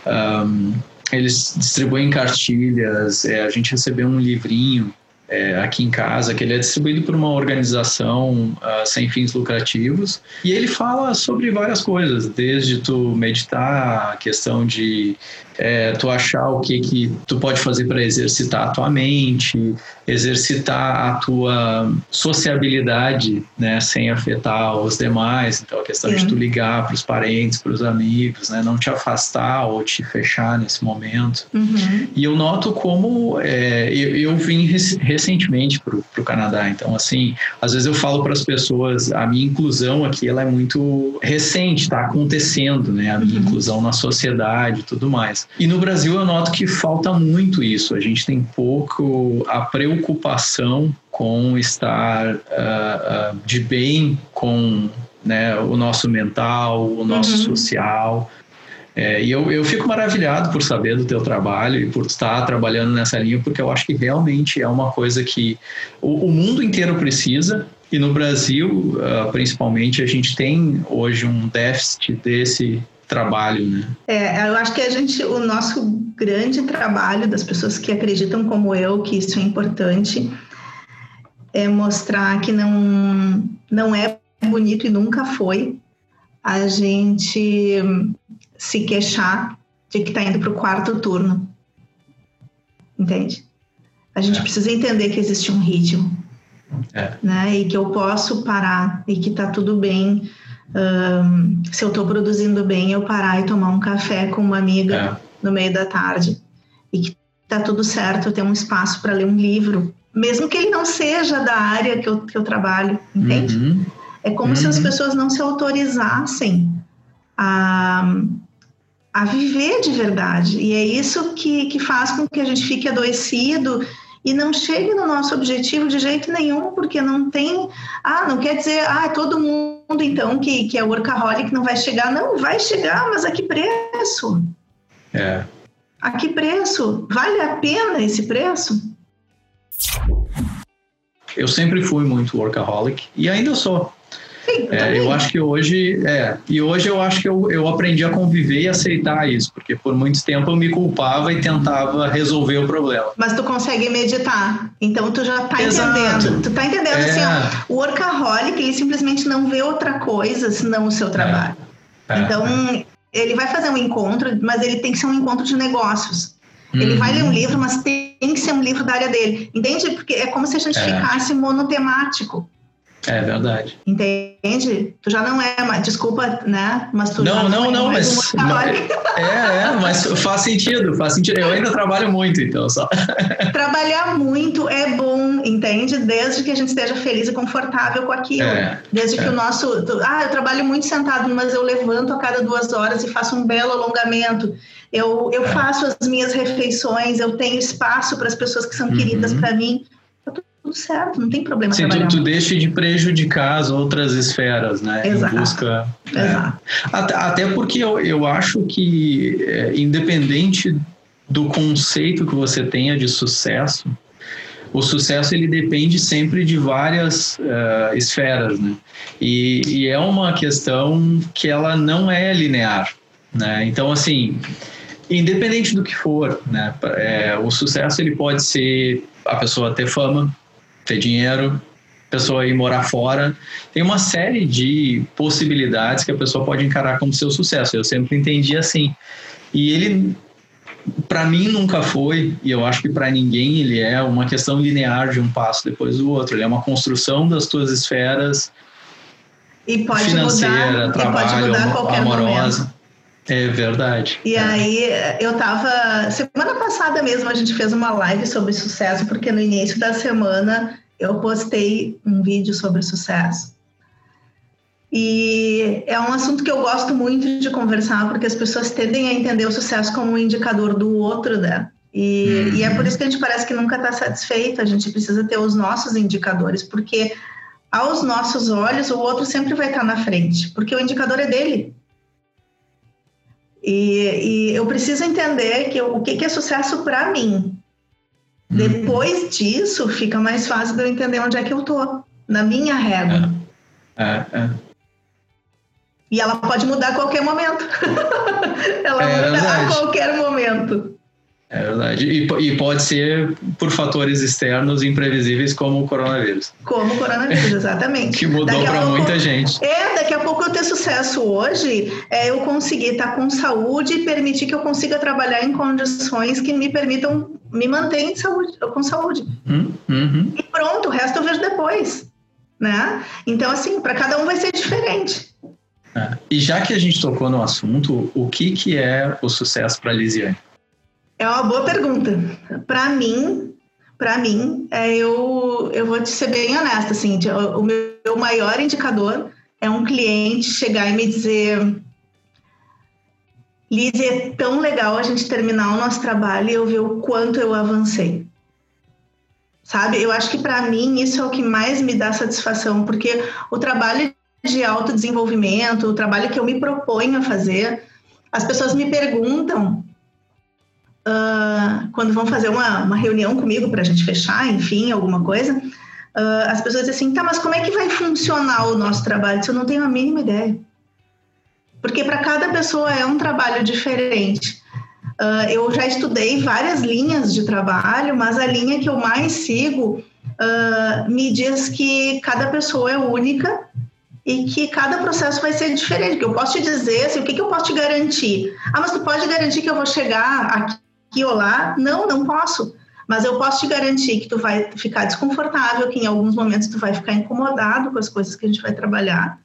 A: um, eles distribuem cartilhas, é, a gente recebeu um livrinho é, aqui em casa, que ele é distribuído por uma organização uh, sem fins lucrativos, e ele fala sobre várias coisas, desde tu meditar, a questão de é, tu achar o que, que tu pode fazer para exercitar a tua mente, exercitar a tua sociabilidade, né, sem afetar os demais. Então, a questão de tu ligar para os parentes, para os amigos, né, não te afastar ou te fechar nesse momento. Uhum. E eu noto como é, eu, eu, vim recentemente para o Canadá. Então, assim, às vezes eu falo para as pessoas, a minha inclusão aqui ela é muito recente, está acontecendo, né, a minha uhum. inclusão na sociedade e tudo mais. E no Brasil eu noto que falta muito isso. A gente tem pouco a preocupação com estar uh, uh, de bem com né, o nosso mental, o nosso uhum. social. É, e eu, eu fico maravilhado por saber do teu trabalho e por estar trabalhando nessa linha, porque eu acho que realmente é uma coisa que o, o mundo inteiro precisa, e no Brasil, uh, principalmente, a gente tem hoje um déficit desse trabalho, né?
B: É, eu acho que a gente, o nosso grande trabalho das pessoas que acreditam como eu que isso é importante é mostrar que não não é bonito e nunca foi a gente se queixar de que está indo para o quarto turno, entende? A gente é. precisa entender que existe um ritmo, é. né? E que eu posso parar e que está tudo bem um, se eu estou produzindo bem, eu parar e tomar um café com uma amiga é. no meio da tarde e que tá tudo certo, eu tenho um espaço para ler um livro, mesmo que ele não seja da área que eu, que eu trabalho, entende? Uhum. É como uhum. se as uhum. pessoas não se autorizassem a, a viver de verdade. E é isso que, que faz com que a gente fique adoecido e não chegue no nosso objetivo de jeito nenhum, porque não tem. Ah, não quer dizer, ah, todo mundo então que, que é workaholic não vai chegar. Não, vai chegar, mas a que preço? É. A que preço? Vale a pena esse preço?
A: Eu sempre fui muito workaholic e ainda sou. É, eu acho que hoje, é, e hoje eu acho que eu, eu aprendi a conviver e aceitar isso, porque por muito tempo eu me culpava e tentava resolver o problema.
B: Mas tu consegue meditar, então tu já tá Exato. entendendo. Tu tá entendendo é. assim, ó, o workaholic, ele simplesmente não vê outra coisa senão o seu trabalho. É. é. Então, ele vai fazer um encontro, mas ele tem que ser um encontro de negócios. Ele vai ler um uhum. livro, mas tem que ser um livro da área dele. Entende? Porque é como se a gente é. ficasse monotemático.
A: É verdade.
B: Entende? Tu já não é mais, desculpa, né? Mas tu
A: não,
B: já
A: não, não,
B: é
A: não
B: mas.
A: Não, é, é, mas faz sentido, faz sentido. Eu ainda trabalho muito, então só.
B: Trabalhar muito é bom, entende? Desde que a gente esteja feliz e confortável com aquilo. É, Desde é. que o nosso. Ah, eu trabalho muito sentado, mas eu levanto a cada duas horas e faço um belo alongamento. Eu, eu é. faço as minhas refeições, eu tenho espaço para as pessoas que são uhum. queridas para mim tudo certo, não tem problema
A: Sim, tu, tu deixa de prejudicar as outras esferas, né?
B: Exato.
A: Em busca,
B: é. Exato.
A: É. Até, até, porque eu, eu acho que, é, independente do conceito que você tenha de sucesso, o sucesso ele depende sempre de várias uh, esferas, né? E, e, é uma questão que ela não é linear, né? Então, assim, independente do que for, né? É, o sucesso ele pode ser a pessoa ter fama, ter dinheiro, pessoa ir morar fora. Tem uma série de possibilidades que a pessoa pode encarar como seu sucesso. Eu sempre entendi assim. E ele, para mim, nunca foi, e eu acho que para ninguém ele é uma questão linear de um passo depois do outro. Ele é uma construção das tuas esferas
B: e pode
A: financeira,
B: mudar,
A: trabalho,
B: e pode mudar
A: amorosa.
B: Momento.
A: É verdade.
B: E
A: é.
B: aí, eu tava. Semana passada mesmo a gente fez uma live sobre sucesso, porque no início da semana eu postei um vídeo sobre sucesso. E é um assunto que eu gosto muito de conversar, porque as pessoas tendem a entender o sucesso como um indicador do outro, né? E, uhum. e é por isso que a gente parece que nunca está satisfeito, a gente precisa ter os nossos indicadores, porque aos nossos olhos o outro sempre vai estar na frente, porque o indicador é dele. E, e eu preciso entender que o que, que é sucesso para mim. Uhum. Depois disso, fica mais fácil de eu entender onde é que eu tô, na minha régua.
A: É, é, é.
B: E ela pode mudar a qualquer momento. ela é muda a qualquer momento.
A: É verdade. E, e, pode ser por fatores externos imprevisíveis como o coronavírus.
B: Como o coronavírus, exatamente.
A: que mudou para muita gente.
B: É, daqui a pouco eu ter sucesso hoje, é eu conseguir estar com saúde e permitir que eu consiga trabalhar em condições que me permitam me manter em saúde, com saúde.
A: Hum, uhum.
B: E pronto, o resto eu vejo depois. Né? Então, assim, para cada um vai ser diferente.
A: É. E já que a gente tocou no assunto, o que, que é o sucesso para a Lisiane?
B: É uma boa pergunta. Para mim, para mim, é, eu, eu vou te ser bem honesta, assim, o meu maior indicador é um cliente chegar e me dizer Liz, é tão legal a gente terminar o nosso trabalho e eu ver o quanto eu avancei. Sabe? Eu acho que para mim isso é o que mais me dá satisfação, porque o trabalho de autodesenvolvimento, o trabalho que eu me proponho a fazer, as pessoas me perguntam uh, quando vão fazer uma, uma reunião comigo para a gente fechar, enfim, alguma coisa, uh, as pessoas dizem assim, tá, mas como é que vai funcionar o nosso trabalho? Eu não tenho a mínima ideia. Porque para cada pessoa é um trabalho diferente. Uh, eu já estudei várias linhas de trabalho, mas a linha que eu mais sigo me diz que cada pessoa é única e que cada processo vai ser diferente. Que eu posso te dizer, assim, o que, que eu posso te garantir? Ah, mas tu pode garantir que eu vou chegar aqui aqui ou lá. Não, não posso. Mas eu posso te garantir que tu vai ficar desconfortável, que em alguns momentos tu vai ficar incomodado com as coisas que a gente vai trabalhar.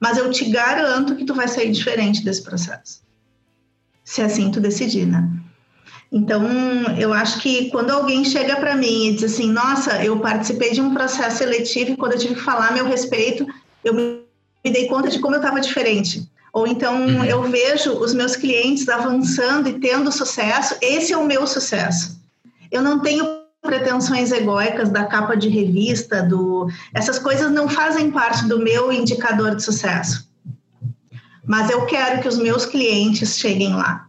B: Mas eu te garanto que tu vai sair diferente desse processo. Se assim tu decidir, né? Então, eu acho que quando alguém chega para mim e diz assim: Nossa, eu participei de um processo seletivo e quando eu tive que falar meu respeito, eu me dei conta de como eu estava diferente. Ou então uhum. eu vejo os meus clientes avançando e tendo sucesso, esse é o meu sucesso. Eu não tenho pretensões egóicas da capa de revista, do essas coisas não fazem parte do meu indicador de sucesso. Mas eu quero que os meus clientes cheguem lá,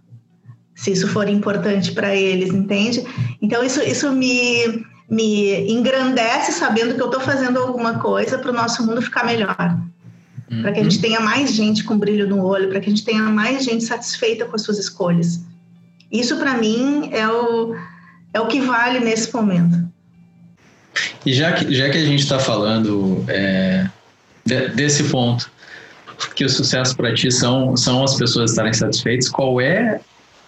B: se isso for importante para eles, entende? Então isso isso me me engrandece sabendo que eu estou fazendo alguma coisa para o nosso mundo ficar melhor para que a gente uhum. tenha mais gente com brilho no olho, para que a gente tenha mais gente satisfeita com as suas escolhas. Isso, para mim, é o, é o que vale nesse momento.
A: E já que, já que a gente está falando é, de, desse ponto, que o sucesso para ti são, são as pessoas estarem satisfeitas, qual é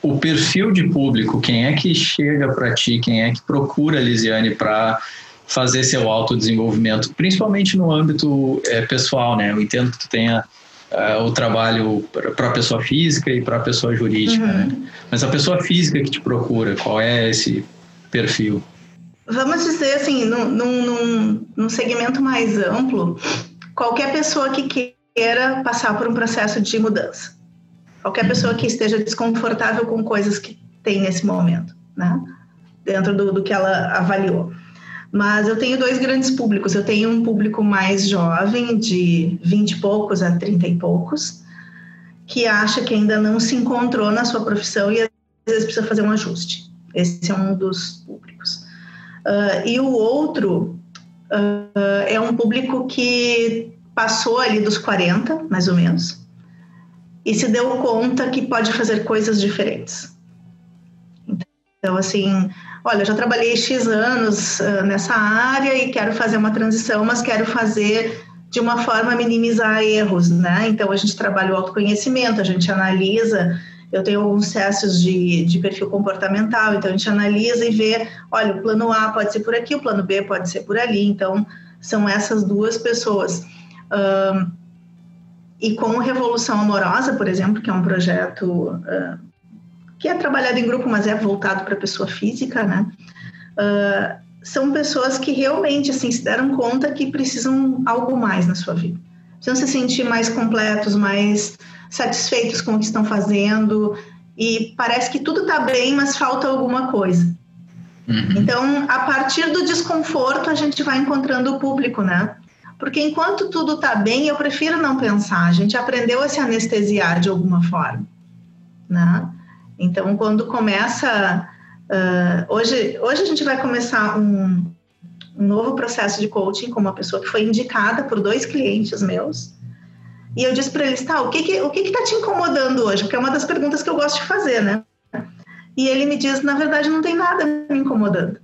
A: o perfil de público? Quem é que chega para ti? Quem é que procura a Lisiane para fazer seu autodesenvolvimento, principalmente no âmbito é, pessoal, né? Eu entendo que tu tenha uh, o trabalho para a pessoa física e para a pessoa jurídica, uhum. né? Mas a pessoa física que te procura, qual é esse perfil?
B: Vamos dizer assim, num, num, num segmento mais amplo, qualquer pessoa que queira passar por um processo de mudança, qualquer pessoa que esteja desconfortável com coisas que tem nesse momento, né? Dentro do, do que ela avaliou. Mas eu tenho dois grandes públicos. Eu tenho um público mais jovem, de 20 e poucos a 30 e poucos, que acha que ainda não se encontrou na sua profissão e às vezes precisa fazer um ajuste. Esse é um dos públicos. Uh, e o outro uh, é um público que passou ali dos 40, mais ou menos, e se deu conta que pode fazer coisas diferentes. Então, assim, olha, já trabalhei X anos uh, nessa área e quero fazer uma transição, mas quero fazer de uma forma a minimizar erros, né? Então, a gente trabalha o autoconhecimento, a gente analisa, eu tenho alguns testes de, de perfil comportamental, então a gente analisa e vê, olha, o plano A pode ser por aqui, o plano B pode ser por ali, então são essas duas pessoas. Um, e com Revolução Amorosa, por exemplo, que é um projeto uh, que é trabalhado em grupo, mas é voltado para a pessoa física, né? Uh, são pessoas que realmente assim se deram conta que precisam algo mais na sua vida. Precisam se sentir mais completos, mais satisfeitos com o que estão fazendo e parece que tudo está bem, mas falta alguma coisa. Uhum. Então, a partir do desconforto, a gente vai encontrando o público, né? Porque enquanto tudo está bem, eu prefiro não pensar. A gente aprendeu a se anestesiar de alguma forma, né? Então, quando começa. Uh, hoje, hoje a gente vai começar um, um novo processo de coaching com uma pessoa que foi indicada por dois clientes meus. E eu disse para eles, tá, o que que, o que que tá te incomodando hoje? Porque é uma das perguntas que eu gosto de fazer, né? E ele me diz, na verdade, não tem nada me incomodando.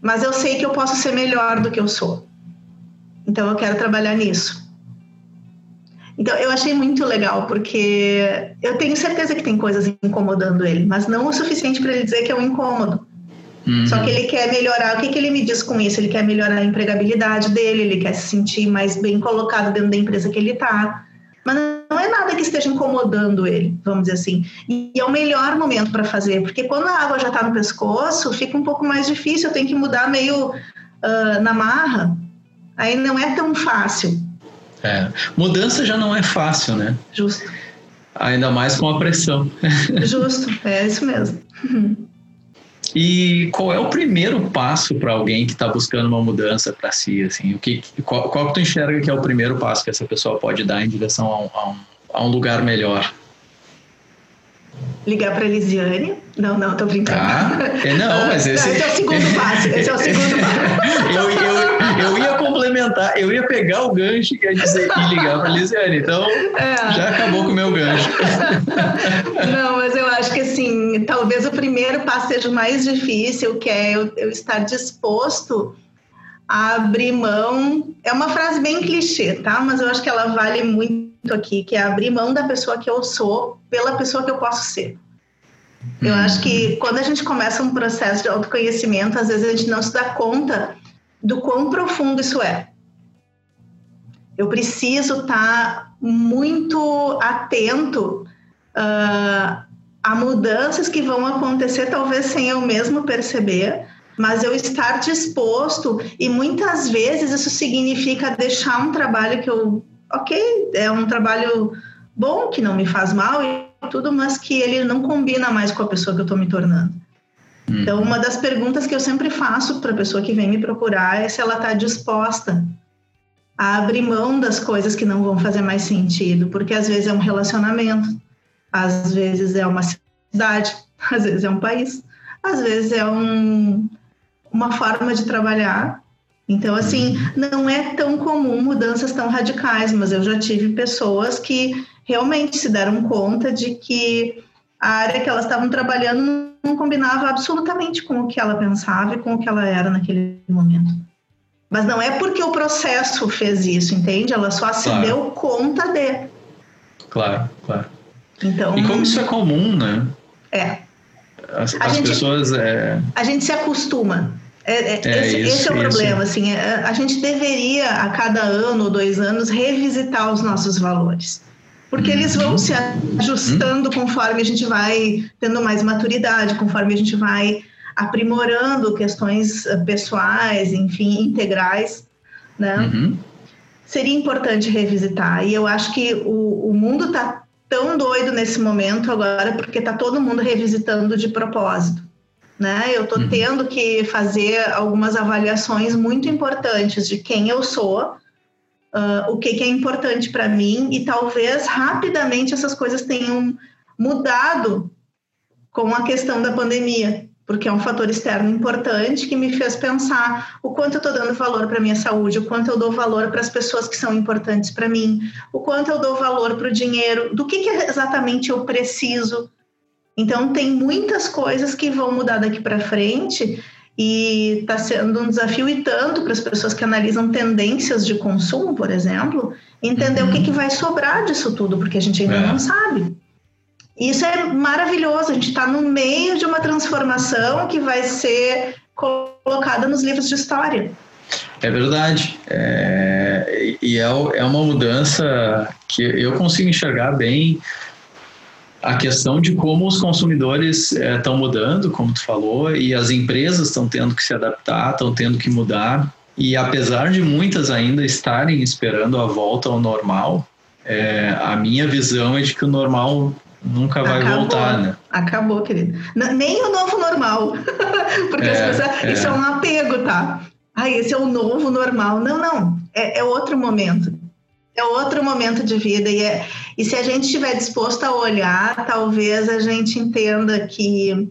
B: Mas eu sei que eu posso ser melhor do que eu sou. Então eu quero trabalhar nisso. Então, eu achei muito legal, porque eu tenho certeza que tem coisas incomodando ele, mas não o suficiente para ele dizer que é um incômodo. Uhum. Só que ele quer melhorar. O que, que ele me diz com isso? Ele quer melhorar a empregabilidade dele, ele quer se sentir mais bem colocado dentro da empresa que ele está. Mas não é nada que esteja incomodando ele, vamos dizer assim. E é o melhor momento para fazer, porque quando a água já está no pescoço, fica um pouco mais difícil, eu tenho que mudar meio uh, na marra. Aí não é tão fácil.
A: É. Mudança já não é fácil, né?
B: Justo.
A: Ainda mais com a pressão.
B: Justo, é isso mesmo.
A: E qual é o primeiro passo para alguém que está buscando uma mudança para si? Assim, o que, qual, qual que tu enxerga que é o primeiro passo que essa pessoa pode dar em direção a um, a um, a um lugar melhor?
B: ligar para Elisiane. Não, não, tô brincando. Ah,
A: não, mas esse...
B: esse é o segundo passo. Esse é o segundo passo.
A: eu, eu, eu ia complementar, eu ia pegar o gancho ia dizer e ligar para Elisiane. Então, é. já acabou com o meu gancho.
B: não, mas eu acho que assim, talvez o primeiro passo seja o mais difícil, que é eu, eu estar disposto a abrir mão. É uma frase bem clichê, tá? Mas eu acho que ela vale muito aqui, que é abrir mão da pessoa que eu sou pela pessoa que eu posso ser. Eu acho que quando a gente começa um processo de autoconhecimento, às vezes a gente não se dá conta do quão profundo isso é. Eu preciso estar muito atento uh, a mudanças que vão acontecer, talvez sem eu mesmo perceber, mas eu estar disposto, e muitas vezes isso significa deixar um trabalho que eu ok, é um trabalho bom, que não me faz mal e tudo, mas que ele não combina mais com a pessoa que eu estou me tornando. Hum. Então, uma das perguntas que eu sempre faço para a pessoa que vem me procurar é se ela está disposta a abrir mão das coisas que não vão fazer mais sentido, porque às vezes é um relacionamento, às vezes é uma cidade, às vezes é um país, às vezes é um, uma forma de trabalhar então, assim, não é tão comum mudanças tão radicais, mas eu já tive pessoas que realmente se deram conta de que a área que elas estavam trabalhando não combinava absolutamente com o que ela pensava e com o que ela era naquele momento. Mas não é porque o processo fez isso, entende? Ela só se claro. deu conta de.
A: Claro, claro. Então, e como isso é comum, né?
B: É.
A: As, as gente, pessoas. É...
B: A gente se acostuma É, é, é esse, isso, esse, é o problema, assim, é, a gente deveria a cada ano ou dois anos revisitar os nossos valores, porque eles vão se ajustando conforme a gente vai tendo mais maturidade, conforme a gente vai aprimorando questões eh, pessoais, enfim, integrais, né? Uhum. Seria importante revisitar. E eu acho que o, o mundo está tão doido nesse momento agora porque está todo mundo revisitando de propósito. Né? Eu estou uhum. tendo que fazer algumas avaliações muito importantes de quem eu sou, uh, o que, que é importante para mim e talvez rapidamente essas coisas tenham mudado com a questão da pandemia porque é um fator externo importante que me fez pensar o quanto eu estou dando valor para a minha saúde, o quanto eu dou valor para as pessoas que são importantes para mim, o quanto eu dou valor para o dinheiro, do que, que exatamente eu preciso. Então, tem muitas coisas que vão mudar daqui para frente e está sendo um desafio e tanto para as pessoas que analisam tendências de consumo, por exemplo, entender uhum. o que, que vai sobrar disso tudo, porque a gente ainda é. não sabe. Isso é maravilhoso, a gente está no meio de uma transformação que vai ser colocada nos livros de história.
A: É verdade. É, e é, é uma mudança que eu consigo enxergar bem a questão de como os consumidores estão é, mudando, como tu falou, e as empresas estão tendo que se adaptar, estão tendo que mudar. E apesar de muitas ainda estarem esperando a volta ao normal, é, a minha visão é de que o normal nunca vai Acabou. voltar, né?
B: Acabou, querido. nem o novo normal. Porque é, pessoas, é. isso é um apego, tá? Ah, esse é o novo normal. Não, não. É, é, outro momento. É outro momento de vida. E, é, e se a gente estiver disposto a olhar, talvez a gente entenda que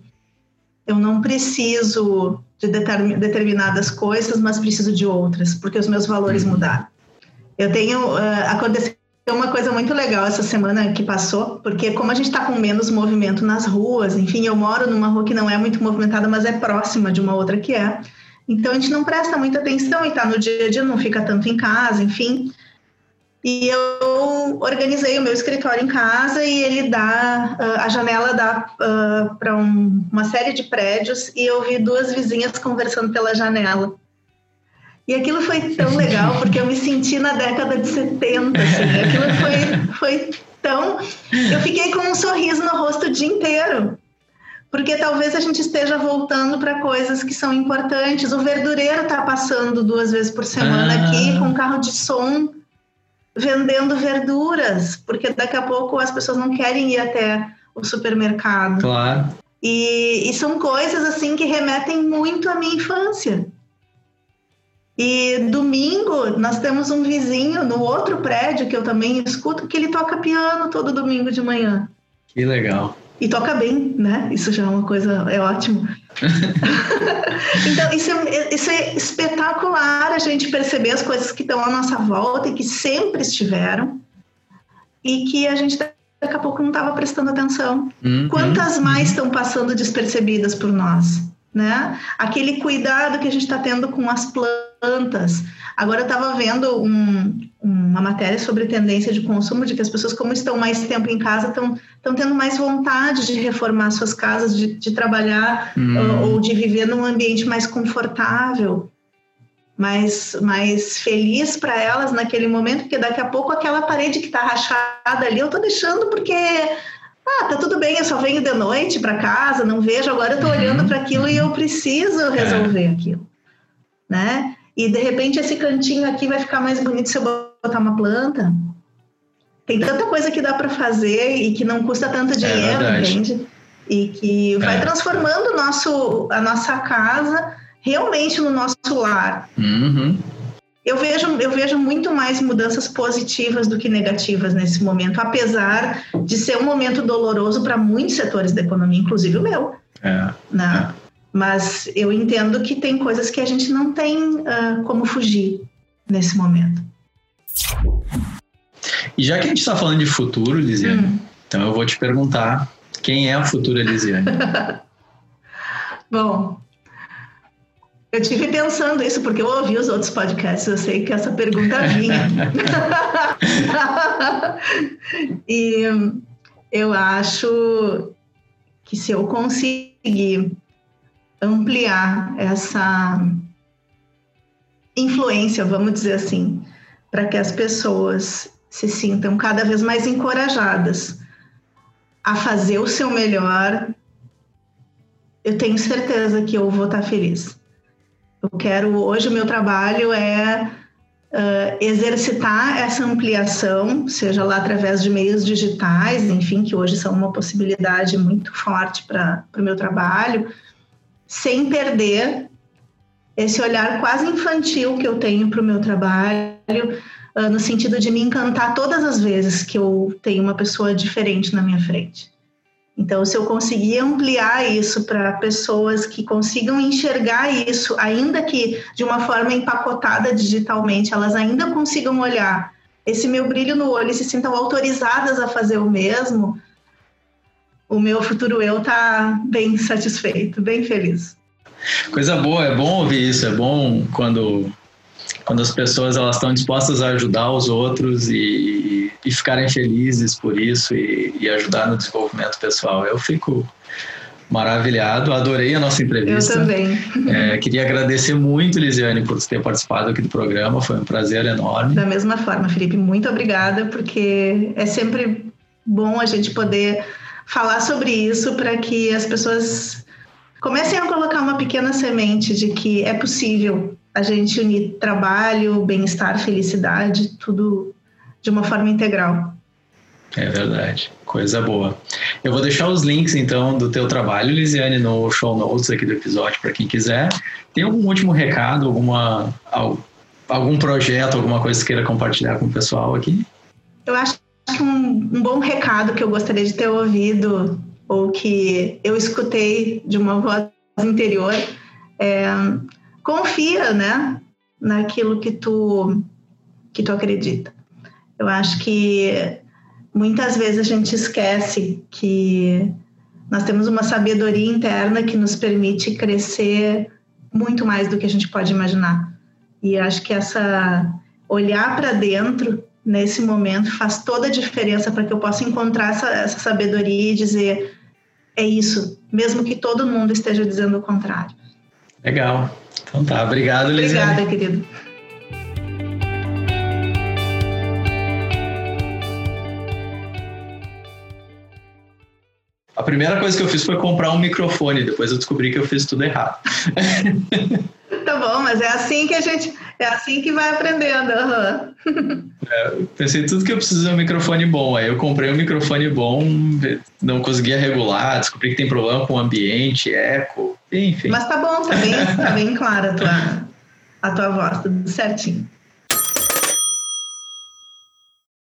B: eu não preciso de determinadas coisas, mas preciso de outras, porque os meus valores uhum. mudaram. Eu tenho. Uh, aconteceu uma coisa muito legal essa semana que passou, porque como a gente está com menos movimento nas ruas, enfim, eu moro numa rua que não é muito movimentada, mas é próxima de uma outra que é. Então a gente não presta muita atenção e está no dia a dia, não fica tanto em casa, enfim. E eu organizei o meu escritório em casa e ele dá, uh, a janela dá uh, para um, uma série de prédios e eu vi duas vizinhas conversando pela janela. E aquilo foi tão legal, porque eu me senti na década de 70, assim. Aquilo foi, foi tão... Eu fiquei com um sorriso no rosto o dia inteiro. Porque talvez a gente esteja voltando para coisas que são importantes. O verdureiro está passando duas vezes por semana ah. aqui com um carro de som vendendo verduras, porque daqui a pouco as pessoas não querem ir até o supermercado.
A: Claro.
B: E, e são coisas assim que remetem muito à minha infância. E domingo nós temos um vizinho no outro prédio que eu também escuto que ele toca piano todo domingo de manhã.
A: Que legal.
B: E toca bem, né? Isso já é uma coisa, é ótimo. então, isso é, isso é espetacular a gente perceber as coisas que estão à nossa volta e que sempre estiveram e que a gente daqui a pouco não estava prestando atenção. Uhum, Quantas mais estão passando despercebidas por nós? Né? Aquele cuidado que a gente está tendo com as plantas plantas. Agora eu estava vendo um, uma matéria sobre tendência de consumo, de que as pessoas, como estão mais tempo em casa, estão tendo mais vontade de reformar suas casas, de, de trabalhar hum. ou, ou de viver num ambiente mais confortável mais, mais feliz para elas naquele momento, porque daqui a pouco aquela parede que está rachada ali, eu estou deixando porque ah, tá tudo bem, eu só venho de noite para casa, não vejo, agora eu estou olhando para aquilo e eu preciso resolver é. aquilo, né? E de repente esse cantinho aqui vai ficar mais bonito se eu botar uma planta. Tem tanta coisa que dá para fazer e que não custa tanto é dinheiro, é entende? E que vai é. transformando nosso, a nossa casa realmente no nosso lar.
A: Uhum.
B: Eu vejo, eu vejo muito mais mudanças positivas do que negativas nesse momento, apesar de ser um momento doloroso para muitos setores da economia, inclusive o meu.
A: É,
B: né? Mas eu entendo que tem coisas que a gente não tem uh, como fugir nesse momento.
A: E já que a gente está falando de futuro, Lisiane, hum. então eu vou te perguntar quem é a futura Lisiane?
B: Bom, eu tive pensando isso porque eu ouvi os outros podcasts, eu sei que essa pergunta vinha. e eu acho que se eu conseguir ampliar essa influência, vamos dizer assim, para que as pessoas se sintam cada vez mais encorajadas a fazer o seu melhor, eu tenho certeza que eu vou estar feliz. Eu quero, hoje o meu trabalho é uh, exercitar essa ampliação, seja lá através de meios digitais, enfim, que hoje são uma possibilidade muito forte para o meu trabalho, sem perder esse olhar quase infantil que eu tenho para o meu trabalho, uh, no sentido de me encantar todas as vezes que eu tenho uma pessoa diferente na minha frente. Então, se eu conseguir ampliar isso para pessoas que consigam enxergar isso, ainda que de uma forma empacotada digitalmente, elas ainda consigam olhar esse meu brilho no olho e se sintam autorizadas a fazer o mesmo, o meu futuro eu tá bem satisfeito, bem feliz.
A: Coisa boa, é bom ouvir isso, é bom quando quando as pessoas elas estão dispostas a ajudar os outros e, e ficarem felizes por isso e, e, ajudar no desenvolvimento pessoal. Eu fico maravilhado, adorei a nossa entrevista.
B: Eu também.
A: É, queria agradecer muito, Lisiane, por ter participado aqui do programa, foi um prazer enorme.
B: Da mesma forma, Felipe, muito obrigada, porque é sempre bom a gente poder falar sobre isso para que as pessoas comecem a colocar uma pequena semente de que é possível a gente unir trabalho, bem-estar, felicidade, tudo de uma forma integral.
A: É verdade, coisa boa. Eu vou deixar os links então do teu trabalho, Lisiane, no show notes aqui do episódio para quem quiser. Tem algum último recado, alguma algum projeto, alguma coisa que queira compartilhar com o pessoal aqui?
B: Eu acho que um, um bom recado que eu gostaria de ter ouvido ou que eu escutei de uma voz interior é confia, né, naquilo que tu que tu acredita. Eu acho que muitas vezes a gente esquece que nós temos uma sabedoria interna que nos permite crescer muito mais do que a gente pode imaginar. E acho que essa olhar para dentro nesse momento faz toda a diferença para que eu possa encontrar essa, essa sabedoria e dizer é isso, mesmo que todo mundo esteja dizendo o contrário.
A: Legal. Então tá, obrigado, Lisiane.
B: Obrigada, querido.
A: A primeira coisa que eu fiz foi comprar um microfone, depois eu descobri que eu fiz tudo errado.
B: tá bom, mas é assim que a gente, é assim que vai aprendendo.
A: Uhum. É, pensei tudo que eu preciso é um microfone bom. Aí eu comprei um microfone bom, não conseguia regular, descobri que tem problema com o ambiente, eco, enfim.
B: Mas tá bom, tá bem, tá bem clara a tua, a tua voz, tudo certinho.